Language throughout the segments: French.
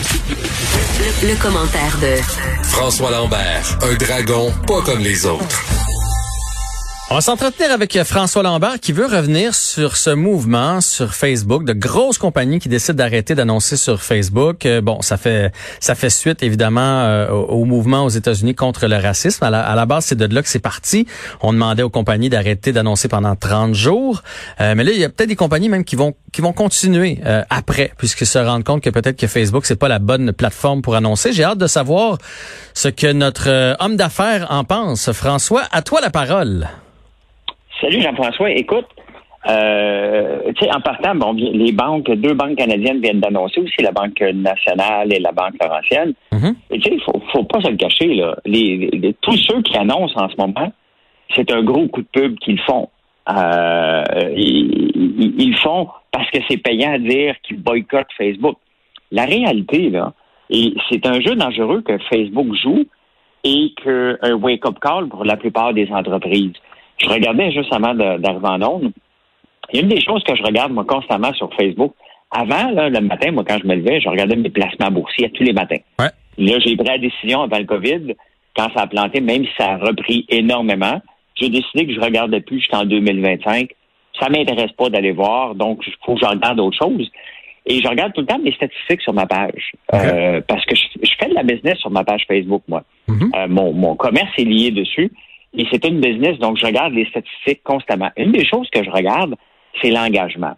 Le, le commentaire de François Lambert, un dragon pas comme les autres. On va s'entretenir avec François Lambert qui veut revenir sur ce mouvement sur Facebook de grosses compagnies qui décident d'arrêter d'annoncer sur Facebook. Euh, bon, ça fait ça fait suite évidemment euh, au, mouvement aux États-Unis contre le racisme. À la, base, c'est de là que c'est parti. On demandait aux compagnies d'arrêter d'annoncer pendant 30 jours. Euh, mais là, il y a peut-être des compagnies même qui vont qui vont continuer après puisqu'ils se rendent compte que peut-être que Facebook c'est pas la bonne plateforme pour annoncer. J'ai hâte de savoir ce que notre homme d'affaires en pense. François, à toi la parole. Salut Jean-François. Écoute, euh, tu sais, en partant, bon, les banques, deux banques canadiennes viennent d'annoncer aussi, la Banque nationale et la Banque Laurentienne. Mm-hmm. Tu sais, il faut, faut pas se le cacher, là. Les, tous ceux qui annoncent en ce moment, c'est un gros coup de pub qu'ils font. Euh, ils, ils, font parce que c'est payant à dire qu'ils boycottent Facebook. La réalité, là, et c'est un jeu dangereux que Facebook joue et qu'un wake-up call pour la plupart des entreprises. Je regardais juste avant d'arriver en onde. Il y a une des choses que je regarde, moi, constamment sur Facebook. Avant, là, le matin, moi, quand je me levais, je regardais mes placements boursiers tous les matins. Ouais. Là, j'ai pris la décision avant le COVID, quand ça a planté, même si ça a repris énormément, j'ai décidé que je ne regardais plus jusqu'en 2025. Ça m'intéresse pas d'aller voir, donc il faut que je regarde autre chose. Et je regarde tout le temps mes statistiques sur ma page. Euh, parce que je, fais de la business sur ma page Facebook, moi. Mm-hmm. Euh, mon, mon commerce est lié dessus. Et c'est une business, donc je regarde les statistiques constamment. Une des choses que je regarde, c'est l'engagement.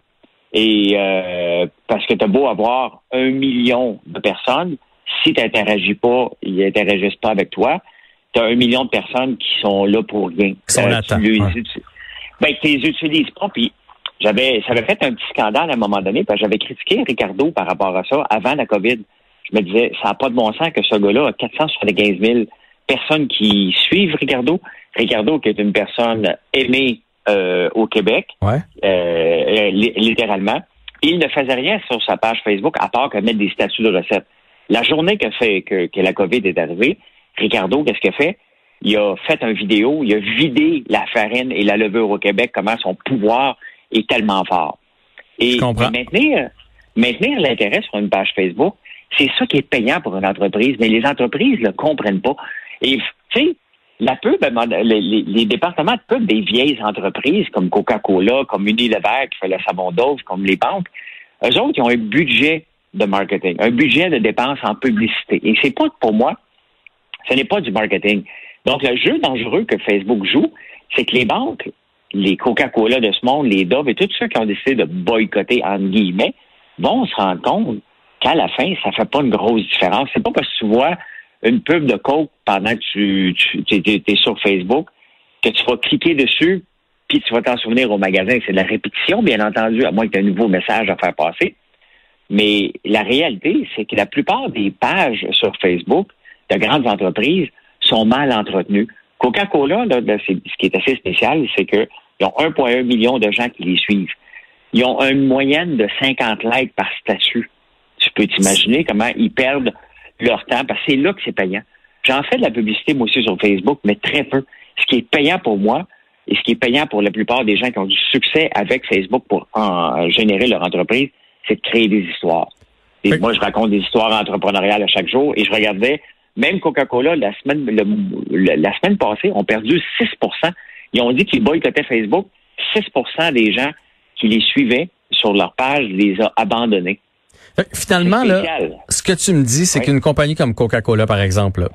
Et euh, parce que tu as beau avoir un million de personnes, si tu n'interagis pas, ils n'interagissent pas avec toi, tu as un million de personnes qui sont là pour rien. Qui sont euh, tu ben, tu les utilises pas. Puis j'avais, ça avait fait un petit scandale à un moment donné, parce que j'avais critiqué Ricardo par rapport à ça avant la COVID. Je me disais, ça n'a pas de bon sens que ce gars-là a 475 000 personnes qui suivent Ricardo. Ricardo, qui est une personne aimée euh, au Québec, ouais. euh, littéralement, il ne faisait rien sur sa page Facebook à part que mettre des statuts de recettes. La journée que, fait, que, que la COVID est arrivée, Ricardo, qu'est-ce qu'il a fait? Il a fait une vidéo, il a vidé la farine et la levure au Québec, comment son pouvoir est tellement fort. Et, maintenir, maintenir l'intérêt sur une page Facebook, c'est ça qui est payant pour une entreprise, mais les entreprises ne le comprennent pas. Et, tu sais, la pub, les, départements de pub des vieilles entreprises comme Coca-Cola, comme Unilever qui fait le savon d'eau, comme les banques, eux autres, ils ont un budget de marketing, un budget de dépenses en publicité. Et c'est pas pour moi, ce n'est pas du marketing. Donc, le jeu dangereux que Facebook joue, c'est que les banques, les Coca-Cola de ce monde, les Dove et tous ceux qui ont décidé de boycotter, entre guillemets, vont se rendre compte qu'à la fin, ça fait pas une grosse différence. C'est pas parce que tu vois une pub de Coke pendant que tu, es, sur Facebook, que tu vas cliquer dessus, puis tu vas t'en souvenir au magasin. C'est de la répétition, bien entendu, à moins que tu aies un nouveau message à faire passer. Mais la réalité, c'est que la plupart des pages sur Facebook de grandes entreprises sont mal entretenues. Coca-Cola, ce qui est assez spécial, c'est qu'ils ont 1,1 million de gens qui les suivent. Ils ont une moyenne de 50 likes par statut. Tu peux t'imaginer comment ils perdent leur temps, parce que c'est là que c'est payant. J'en fais de la publicité, moi aussi, sur Facebook, mais très peu. Ce qui est payant pour moi, et ce qui est payant pour la plupart des gens qui ont du succès avec Facebook pour en générer leur entreprise, c'est de créer des histoires. Et moi, je raconte des histoires entrepreneuriales à chaque jour et je regardais, même Coca-Cola, la semaine, la semaine passée, ont perdu 6% Ils ont dit qu'ils boycottaient Facebook. 6% des gens qui les suivaient sur leur page les a abandonnés. Finalement, là, ce que tu me dis, c'est qu'une compagnie comme Coca-Cola, par exemple,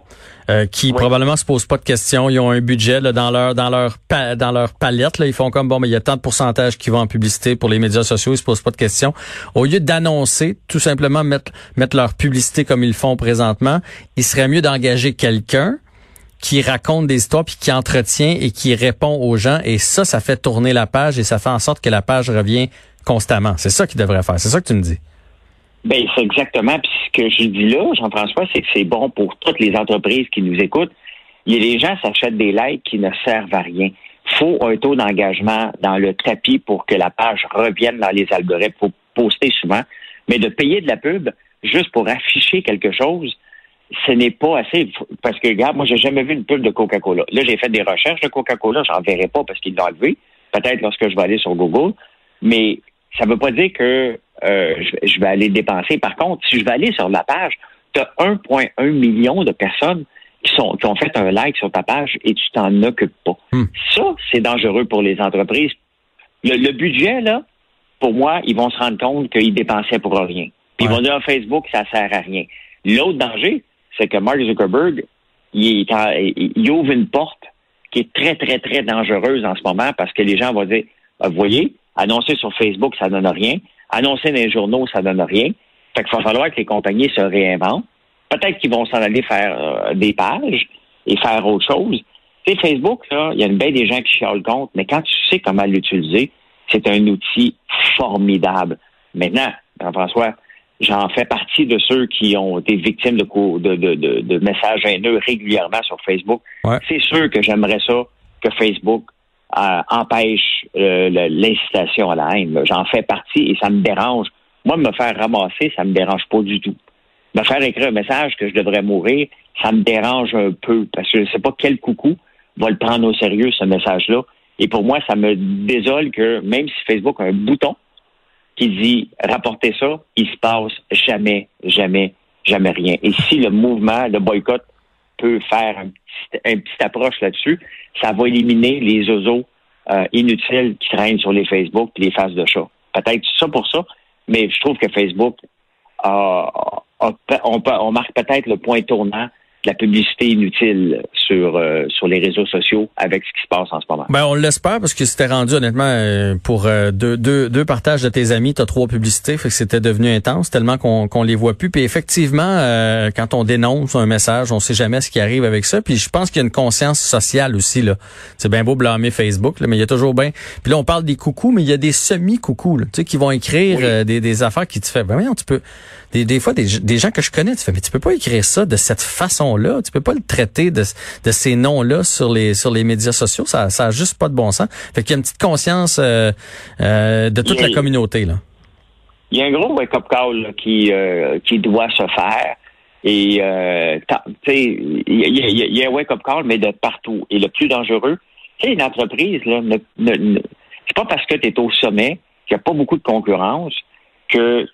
euh, qui probablement se pose pas de questions, ils ont un budget là, dans leur dans leur dans leur palette, là, ils font comme bon, mais il y a tant de pourcentage qui vont en publicité pour les médias sociaux, ils se posent pas de questions. Au lieu d'annoncer, tout simplement mettre mettre leur publicité comme ils font présentement, il serait mieux d'engager quelqu'un qui raconte des histoires puis qui entretient et qui répond aux gens et ça ça fait tourner la page et ça fait en sorte que la page revient constamment. C'est ça qu'il devrait faire. C'est ça que tu me dis. Ben, c'est exactement. Puis ce que je dis là, Jean-François, c'est que c'est bon pour toutes les entreprises qui nous écoutent. Il y a des gens qui s'achètent des likes qui ne servent à rien. faut un taux d'engagement dans le tapis pour que la page revienne dans les algorithmes. faut poster souvent. Mais de payer de la pub juste pour afficher quelque chose, ce n'est pas assez. Parce que, regarde, moi, j'ai jamais vu une pub de Coca-Cola. Là, j'ai fait des recherches de Coca-Cola. J'en verrai pas parce qu'ils l'ont enlevé. Peut-être lorsque je vais aller sur Google. Mais ça ne veut pas dire que euh, je, vais aller dépenser. Par contre, si je vais aller sur la page, tu as 1,1 million de personnes qui, sont, qui ont fait un like sur ta page et tu t'en occupes pas. Hmm. Ça, c'est dangereux pour les entreprises. Le, budget, là, pour moi, ils vont se rendre compte qu'ils dépensaient pour rien. Puis ils vont dire à Facebook, ça sert à rien. L'autre danger, c'est que Mark Zuckerberg, il, il, ouvre une porte qui est très, très, très dangereuse en ce moment parce que les gens vont dire, ah, vous voyez, annoncer sur Facebook, ça donne rien. Annoncer dans les journaux, ça donne rien. Fait qu'il va falloir que les compagnies se réinventent. Peut-être qu'ils vont s'en aller faire euh, des pages et faire autre chose. Tu sais, Facebook, là, il y a une baie des gens qui chialent compte, mais quand tu sais comment l'utiliser, c'est un outil formidable. Maintenant, Jean-François, j'en fais partie de ceux qui ont été victimes de, de, de, de messages haineux régulièrement sur Facebook. C'est sûr que j'aimerais ça que Facebook euh, empêche euh, l'incitation à la haine. J'en fais partie et ça me dérange. Moi, me faire ramasser, ça me dérange pas du tout. Me faire écrire un message que je devrais mourir, ça me dérange un peu parce que je ne sais pas quel coucou va le prendre au sérieux, ce message-là. Et pour moi, ça me désole que même si Facebook a un bouton qui dit rapportez ça, il se passe jamais, jamais, jamais rien. Et si le mouvement de boycott peut faire un petit, une petite approche là-dessus, ça va éliminer les oiseaux euh, inutiles qui traînent sur les Facebook et les faces de chat. Peut-être ça pour ça, mais je trouve que Facebook on, on marque peut-être le point tournant la publicité inutile sur euh, sur les réseaux sociaux avec ce qui se passe en ce moment. Ben on l'espère parce que c'était rendu honnêtement euh, pour euh, deux, deux, deux partages de tes amis, tu as trois publicités, fait que c'était devenu intense tellement qu'on qu'on les voit plus. Puis effectivement, quand on dénonce un message, on sait jamais ce qui arrive avec ça. Puis je pense qu'il y a une conscience sociale aussi là. C'est bien beau blâmer Facebook, là, mais il y a toujours bien. Puis là on parle des coucous, mais il y a des semi coucous, tu sais, qui vont écrire des, des affaires qui te fait. Ben voyons, tu peux des, des fois des, des gens que je connais, tu fais mais tu peux pas écrire ça de cette façon-là, tu peux pas le traiter de, de ces noms-là sur les sur les médias sociaux, ça ça a juste pas de bon sens. Fait qu'il y a une petite conscience euh, euh, de toute la communauté là. Il y a un gros wake-up call qui euh, qui doit se faire. Et tu sais, il y, y, a un wake-up call, mais de partout. Et le plus dangereux, c'est une entreprise, là, ne, ne, c'est pas parce que tu es au sommet, qu'il n'y a pas beaucoup de concurrence, que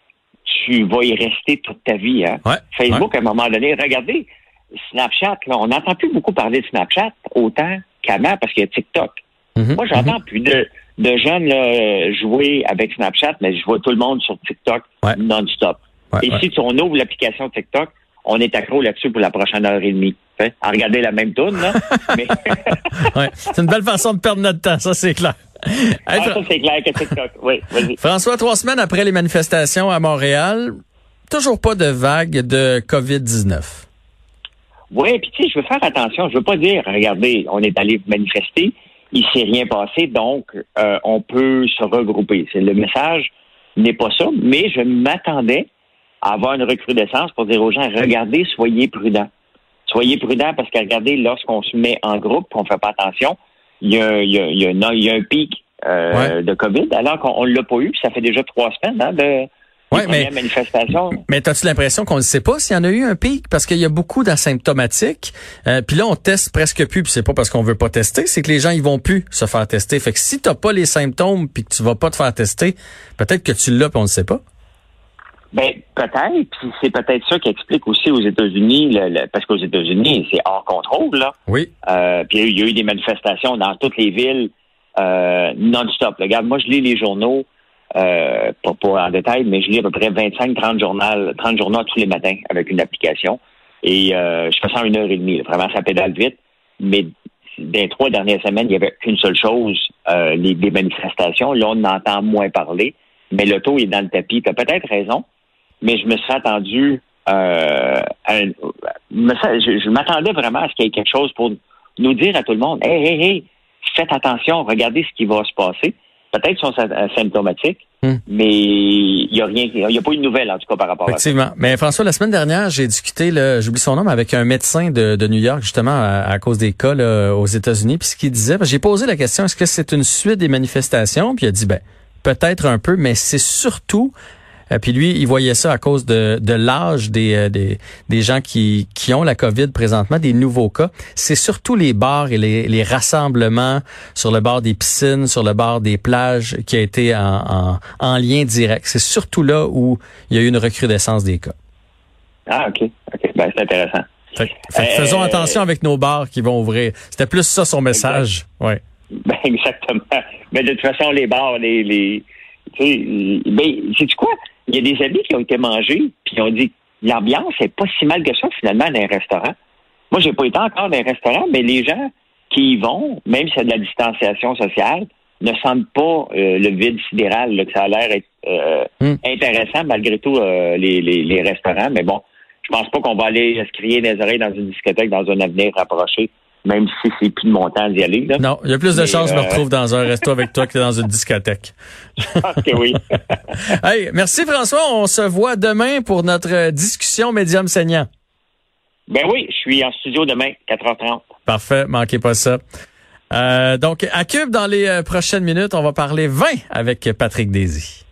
tu vas y rester toute ta vie. Hein? Facebook, à un moment donné, regardez, Snapchat, là, on n'entend plus beaucoup parler de Snapchat autant qu'avant parce qu'il y a TikTok. Mhm, Moi, j'entends plus de, de jeunes là, jouer avec Snapchat, mais je vois tout le monde sur TikTok non-stop. et si on ouvre l'application TikTok, on est accro là-dessus pour la prochaine heure et demie. Hein? À regarder la même tourne, là. mais... c'est une belle façon de perdre notre temps, ça c'est clair. Ah, c'est clair que TikTok. Oui, François, trois semaines après les manifestations à Montréal, toujours pas de vague de COVID-19. Oui, puis tu sais, je veux faire attention. Je veux pas dire, regardez, on est allé manifester, il s'est rien passé, donc euh, on peut se regrouper. C'est le message n'est pas ça, mais je m'attendais à avoir une recrudescence pour dire aux gens, regardez, soyez prudents. Soyez prudents parce que regardez, lorsqu'on se met en groupe, qu'on fait pas attention, il y a, il y a, il y a, un pic euh, de COVID, alors qu'on ne l'a pas eu, ça fait déjà trois semaines hein, de ouais, mais, manifestation. Mais as-tu l'impression qu'on ne sait pas s'il y en a eu un pic? Parce qu'il y a beaucoup d'asymptomatiques. Euh, puis là, on teste presque plus. Puis c'est pas parce qu'on veut pas tester, c'est que les gens ils vont plus se faire tester. Fait que si t'as pas les symptômes puis que tu vas pas te faire tester, peut-être que tu l'as puis on ne sait pas. Ben peut-être, puis c'est peut-être ça qui explique aussi aux États-Unis, parce qu'aux États-Unis c'est hors contrôle là. Oui. Euh, puis il y a eu des manifestations dans toutes les villes euh, non-stop. Regarde, moi je lis les journaux, euh, pas, en détail, mais je lis à peu près 25-30 journaux, 30 journaux tous les matins avec une application. Et euh, je fais ça en une heure et demie. Vraiment, ça pédale vite. Mais dans les trois dernières semaines, il n'y avait qu'une seule chose, euh, les, des manifestations. Là, on entend moins parler, mais le taux est dans le tapis. Tu as peut-être raison mais je me serais attendu euh, je, m'attendais vraiment à ce qu'il y ait quelque chose pour nous dire à tout le monde Hey, hey, hey, faites attention, regardez ce qui va se passer. Peut-être qu'ils sont symptomatiques, hmm. mais il n'y a rien, il n'y a pas une nouvelle en tout cas par rapport à ça. Mais François, la semaine dernière, j'ai discuté, j'oublie son nom, avec un médecin de, New York, justement, à, cause des cas aux États-Unis. Puis ce qu'il disait, j'ai posé la question, est-ce que c'est une suite des manifestations? Puis il a dit, ben, peut-être un peu, mais c'est surtout puis lui, il voyait ça à cause de, de l'âge des, euh, des, des gens qui, qui ont la COVID présentement, des nouveaux cas. C'est surtout les bars et les, les rassemblements sur le bord des piscines, sur le bord des plages qui a été en, en, en lien direct. C'est surtout là où il y a eu une recrudescence des cas. Ah, OK. OK. Ben, c'est intéressant. Fait, fait faisons euh, attention avec nos bars qui vont ouvrir. C'était plus ça son message. Ouais. Ben, exactement. Mais de toute façon, les bars, les, les tu sais, ben, sais-tu quoi? Il y a des amis qui ont été mangés, puis ont dit l'ambiance est pas si mal que ça, finalement, dans un restaurant. Moi, j'ai pas été encore dans un restaurant, mais les gens qui y vont, même s'il y a de la distanciation sociale, ne sentent pas euh, le vide sidéral, là, que ça a l'air euh, hmm. intéressant malgré tout euh, les, les, les, restaurants. Mais bon, je pense pas qu'on va aller se crier des oreilles dans une discothèque dans un avenir rapproché même si c'est plus de mon temps d'y aller. Là. Non, il y a plus de chances que je me retrouve dans un resto avec toi que dans une discothèque. Ok, oui. hey, merci François. On se voit demain pour notre discussion médium saignant. Ben oui, je suis en studio demain, 4h30. Parfait, manquez pas ça. Euh, donc, à Cube, dans les prochaines minutes, on va parler vin avec Patrick Daisy.